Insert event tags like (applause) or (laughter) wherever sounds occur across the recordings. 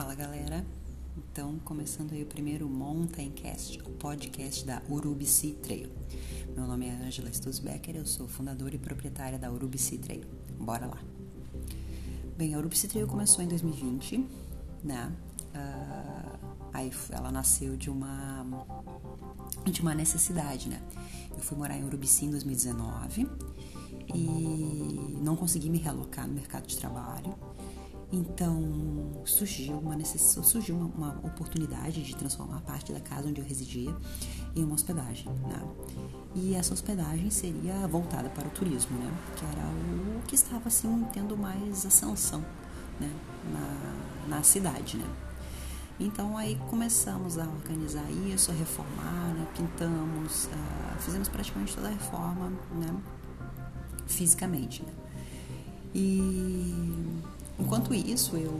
Fala galera, então começando aí o primeiro Mountaincast, o podcast da Urubici Trail. Meu nome é Angela Stussbecker, eu sou fundadora e proprietária da Urubici Trail. Bora lá! Bem, a Urubici Trail começou em 2020, né? Uh, aí ela nasceu de uma de uma necessidade, né? Eu fui morar em Urubici em 2019 e não consegui me realocar no mercado de trabalho então surgiu uma necessidade, surgiu uma, uma, oportunidade de transformar parte da casa onde eu residia em uma hospedagem, né? E essa hospedagem seria voltada para o turismo, né? Que era o que estava assim tendo mais ascensão, né? Na, na cidade, né? Então aí começamos a organizar isso, a reformar, né? pintamos, uh, fizemos praticamente toda a reforma, né? Fisicamente, né? E Enquanto isso, eu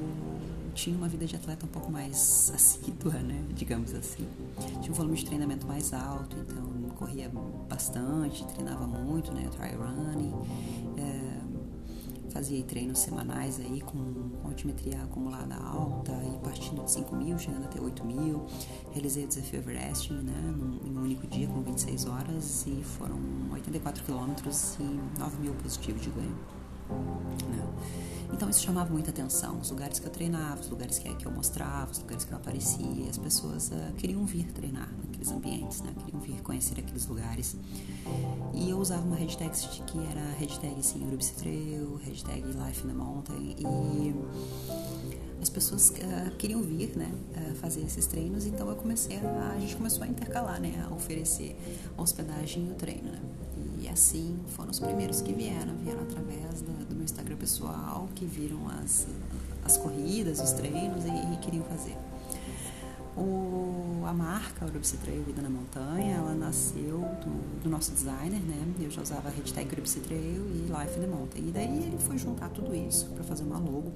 tinha uma vida de atleta um pouco mais (laughs) assídua, né? Digamos assim. Tinha um volume de treinamento mais alto, então corria bastante, treinava muito, né? Try running. É, fazia treinos semanais aí com, altimetria acumulada alta e partindo de 5 mil, chegando até 8 mil. Realizei o desafio Everest, né? Num, em um único dia, com 26 horas e foram 84 quilômetros e 9 mil positivos de ganho. Né? Então isso chamava muita atenção. Os lugares que eu treinava, os lugares que, eu mostrava, os lugares que eu aparecia, as pessoas uh, queriam vir treinar naqueles ambientes, né? queriam vir conhecer aqueles lugares. E eu usava uma hashtag que era hashtag sim, Urubis Trail, hashtag Life in the Mountain. E as pessoas uh, queriam vir, né, uh, fazer esses treinos, então eu comecei a, a gente começou a intercalar, né, a oferecer a hospedagem e o treino, né. Assim foram os primeiros que vieram, vieram através do, do meu Instagram pessoal, que viram as, as corridas, os treinos e, e queriam fazer. O, a marca Urubisi Trail Vida na Montanha, ela nasceu do, do, nosso designer, né? Eu já usava a hashtag Urubisi Trail e Life in the Mountain. E daí ele foi juntar tudo isso para fazer uma logo.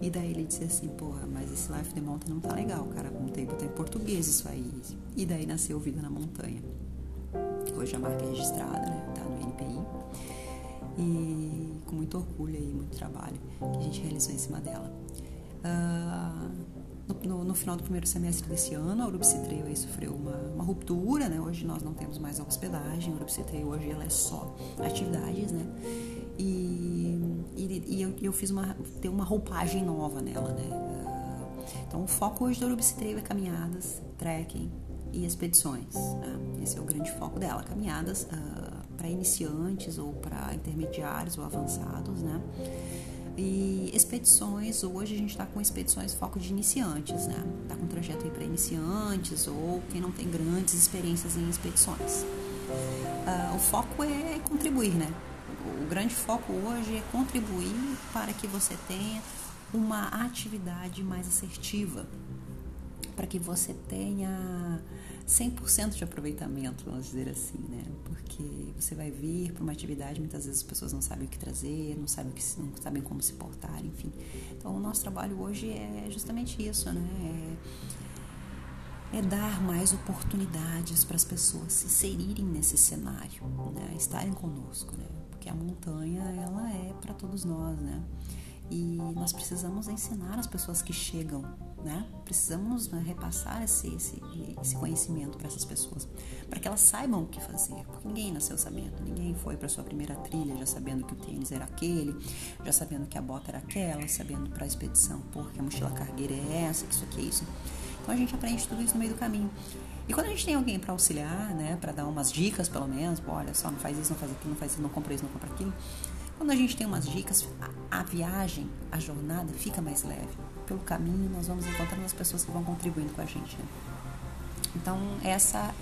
E daí ele disse assim, porra, mas esse Life in the Mountain não tá legal, cara. Tem botar em português isso aí. E daí nasceu Vida na Montanha. Hoje a marca é registrada, né? Tá no NPI. E com muito orgulho e muito trabalho que a gente realizou em cima dela. Uh, no, no, final do primeiro semestre desse ano, a Urubisi Trail aí sofreu uma, uma, ruptura, né? Hoje nós não temos mais a hospedagem, a Urubisi Trail hoje ela é só atividades, né? E, e, e eu, eu, fiz uma, ter uma roupagem nova nela, né? Então o foco hoje da Urubisi Trail é caminhadas, trekking e expedições. Né? Esse é o grande foco dela, caminhadas uh, para iniciantes ou para intermediários ou avançados, né? E expedições, hoje a gente está com expedições foco de iniciantes, né? Está com trajeto aí para iniciantes ou quem não tem grandes experiências em expedições. Uh, o foco é contribuir, né? O grande foco hoje é contribuir para que você tenha uma atividade mais assertiva, para que você tenha 100% de aproveitamento, vamos dizer assim, né? Porque você vai vir para uma atividade, muitas vezes as pessoas não sabem o que trazer, não sabem, o que, não sabem como se portar, enfim. Então, o nosso trabalho hoje é justamente isso, né? É, é dar mais oportunidades para as pessoas se inserirem nesse cenário, né? Estarem conosco, né? Porque a montanha, ela é para todos nós, né? E nós precisamos ensinar as pessoas que chegam, né? Precisamos né, repassar esse, esse, esse conhecimento para essas pessoas, para que elas saibam o que fazer. Porque ninguém nasceu sabendo, ninguém foi para sua primeira trilha já sabendo que o tênis era aquele, já sabendo que a bota era aquela, sabendo para a expedição, porque a mochila cargueira é essa, que isso aqui é isso. Então a gente aprende tudo isso no meio do caminho. E quando a gente tem alguém para auxiliar, né, para dar umas dicas pelo menos, olha só, não faz isso, não faz aquilo, não faz isso, não compra isso, não compra aquilo quando a gente tem umas dicas, a, viagem, a jornada fica mais leve. Pelo caminho, nós vamos encontrando as pessoas que vão contribuindo com a gente. Né? Então, essa,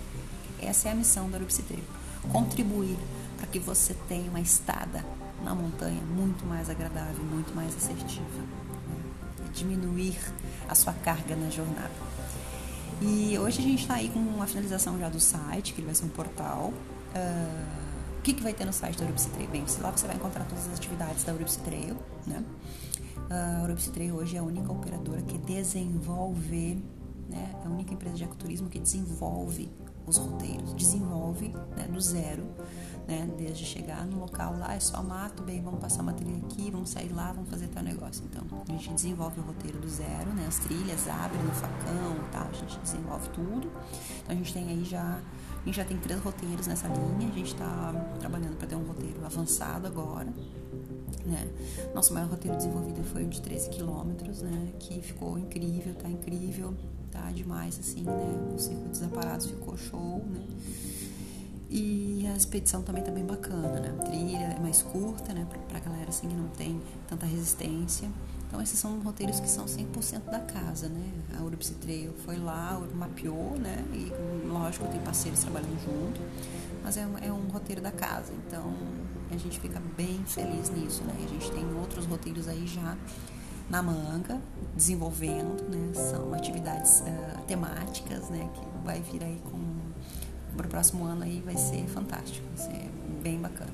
essa é a missão da Urubicitreio. Contribuir para que você tenha uma estada na montanha muito mais agradável, muito mais assertiva. Né? Diminuir a sua carga na jornada. E hoje a gente está aí com a finalização já do site, que ele vai ser um portal. Uh, o que, que vai ter no site da Urubisi Trail? Bem, lá você vai encontrar todas as atividades da Urubisi Trail, né? A Urubisi Trail hoje é a única operadora que desenvolve, né? É a única empresa de ecoturismo que desenvolve os roteiros, desenvolve né, do zero, né, desde chegar no local lá, é só mato, bem, vamos passar uma trilha aqui, vamos sair lá, vamos fazer tal negócio. Então, a gente desenvolve o roteiro do zero, né, as trilhas, abre no facão, tá, a gente desenvolve tudo. Então, a gente tem aí já, a gente já tem três roteiros nessa linha, a gente está trabalhando para ter um roteiro avançado agora. Né? Nosso maior roteiro desenvolvido foi um de 13 quilômetros, né? Que ficou incrível, tá incrível tá demais, assim, né? O Circo dos Aparados ficou show, né? E a expedição também tá bem bacana, né? A trilha é mais curta, né? Pra, pra galera, assim, que não tem tanta resistência. Então, esses são roteiros que são 100% da casa, né? A Urupsi Trail foi lá, mapeou, né? E, lógico, tem parceiros trabalhando junto. Mas é um, é um roteiro da casa, então a gente fica bem feliz nisso, né? A gente tem outros roteiros aí já na manga, desenvolvendo, né? São atividades uh, temáticas, né? Que vai vir aí com para o próximo ano aí vai ser fantástico, vai ser bem bacana.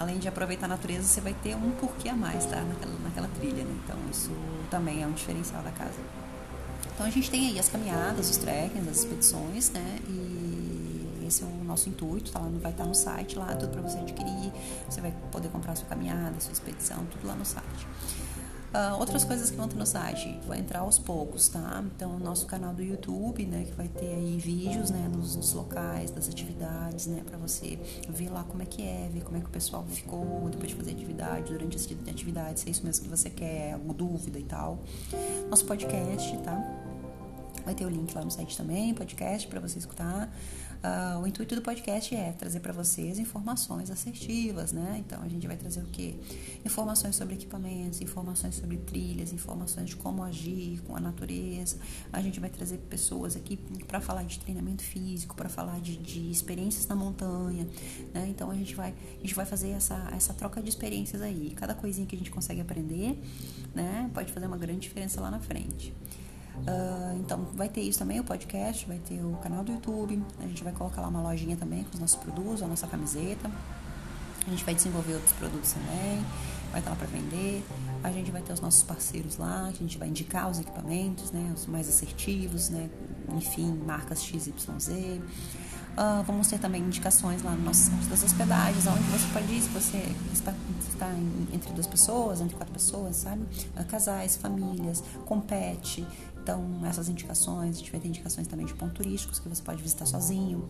Além de aproveitar a natureza, você vai ter um porquê a mais, tá? Naquela, naquela trilha, né? Então isso também é um diferencial da casa. Então a gente tem aí as caminhadas, os trekkings, as expedições, né? E esse é o nosso intuito, tá vai estar no site lá, tudo para você adquirir. Você vai poder comprar sua caminhada, sua expedição, tudo lá no site. Uh, outras coisas que vão ter no site, vai entrar aos poucos, tá? Então, o nosso canal do YouTube, né, que vai ter aí vídeos, né, dos, dos locais, das atividades, né, para você ver lá como é que é, ver como é que o pessoal ficou depois de fazer atividade, durante as atividades, se é isso mesmo que você quer, alguma dúvida e tal. Nosso podcast, tá? Vai ter o link lá no site também, podcast para você escutar. Uh, o intuito do podcast é trazer para vocês informações assertivas, né? Então a gente vai trazer o quê? Informações sobre equipamentos, informações sobre trilhas, informações de como agir com a natureza. A gente vai trazer pessoas aqui para falar de treinamento físico, para falar de, de, experiências na montanha, né? Então a gente vai a gente vai fazer essa, essa troca de experiências aí. Cada coisinha que a gente consegue aprender, né? Pode fazer uma grande diferença lá na frente. Uh, então vai ter isso também, o podcast, vai ter o canal do YouTube, a gente vai colocar lá uma lojinha também com os nossos produtos, a nossa camiseta. A gente vai desenvolver outros produtos também, vai estar lá para vender. A gente vai ter os nossos parceiros lá, a gente vai indicar os equipamentos, né, os mais assertivos, né, enfim, marcas XYZ. Uh, vamos ter também indicações lá no nosso site das hospedagens, onde você pode ir se você está, está entre duas pessoas, entre quatro pessoas, sabe? Uh, casais, famílias, compete. Então, essas indicações, a gente vai ter indicações também de pontos turísticos que você pode visitar sozinho,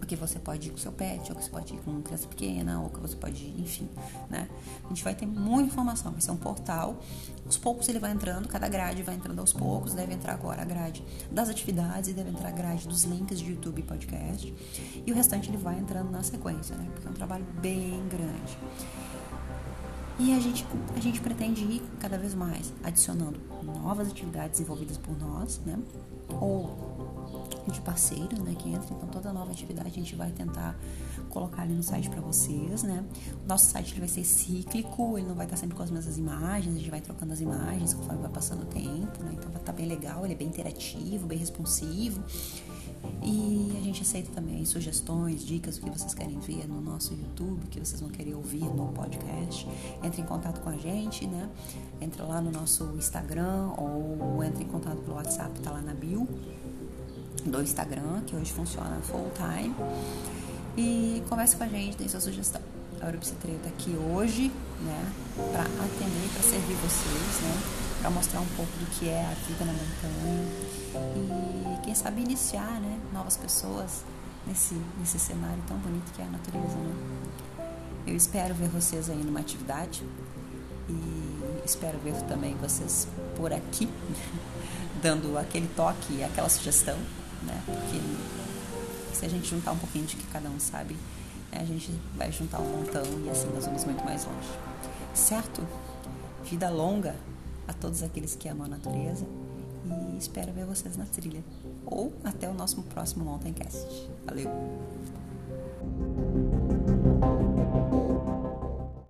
ou que você pode ir com seu pet, ou que você pode ir com uma criança pequena, ou que você pode ir, enfim, né? A gente vai ter muita informação, vai ser um portal. Aos poucos ele vai entrando, cada grade vai entrando aos poucos, deve entrar agora a grade das atividades e deve entrar a grade dos links de YouTube e podcast. E o restante ele vai entrando na sequência, né? Porque é um trabalho bem grande. E a gente, a gente pretende ir cada vez mais adicionando novas atividades desenvolvidas por nós, né? Ou de parceiros, né? Que entra. Então, toda nova atividade a gente vai tentar colocar ali no site para vocês, né? O nosso site ele vai ser cíclico, ele não vai estar sempre com as mesmas imagens, a gente vai trocando as imagens conforme vai passando o tempo, né? Então, vai estar bem legal, ele é bem interativo, bem responsivo. E a gente aceita também sugestões, dicas, o que vocês querem ver no nosso YouTube, o que vocês vão querer ouvir no podcast. Entre em contato com a gente, né? Entra lá no nosso Instagram ou entre em contato pelo WhatsApp, tá lá na bio do Instagram, que hoje funciona full time. E converse com a gente, dê sua sugestão. A Urupcitreio tá aqui hoje, né, para atender, para servir vocês, né? para mostrar um pouco do que é a vida na montanha e quem sabe iniciar, né, novas pessoas nesse nesse cenário tão bonito que é a natureza, né? Eu espero ver vocês aí numa atividade e espero ver também vocês por aqui (laughs) dando aquele toque e aquela sugestão, né? Porque se a gente juntar um pouquinho de que cada um sabe, né, a gente vai juntar um montão e assim nós vamos muito mais longe. Certo? Vida longa a todos aqueles que amam a natureza e espero ver vocês na trilha. Ou até o nosso próximo Mountain Cast. Valeu!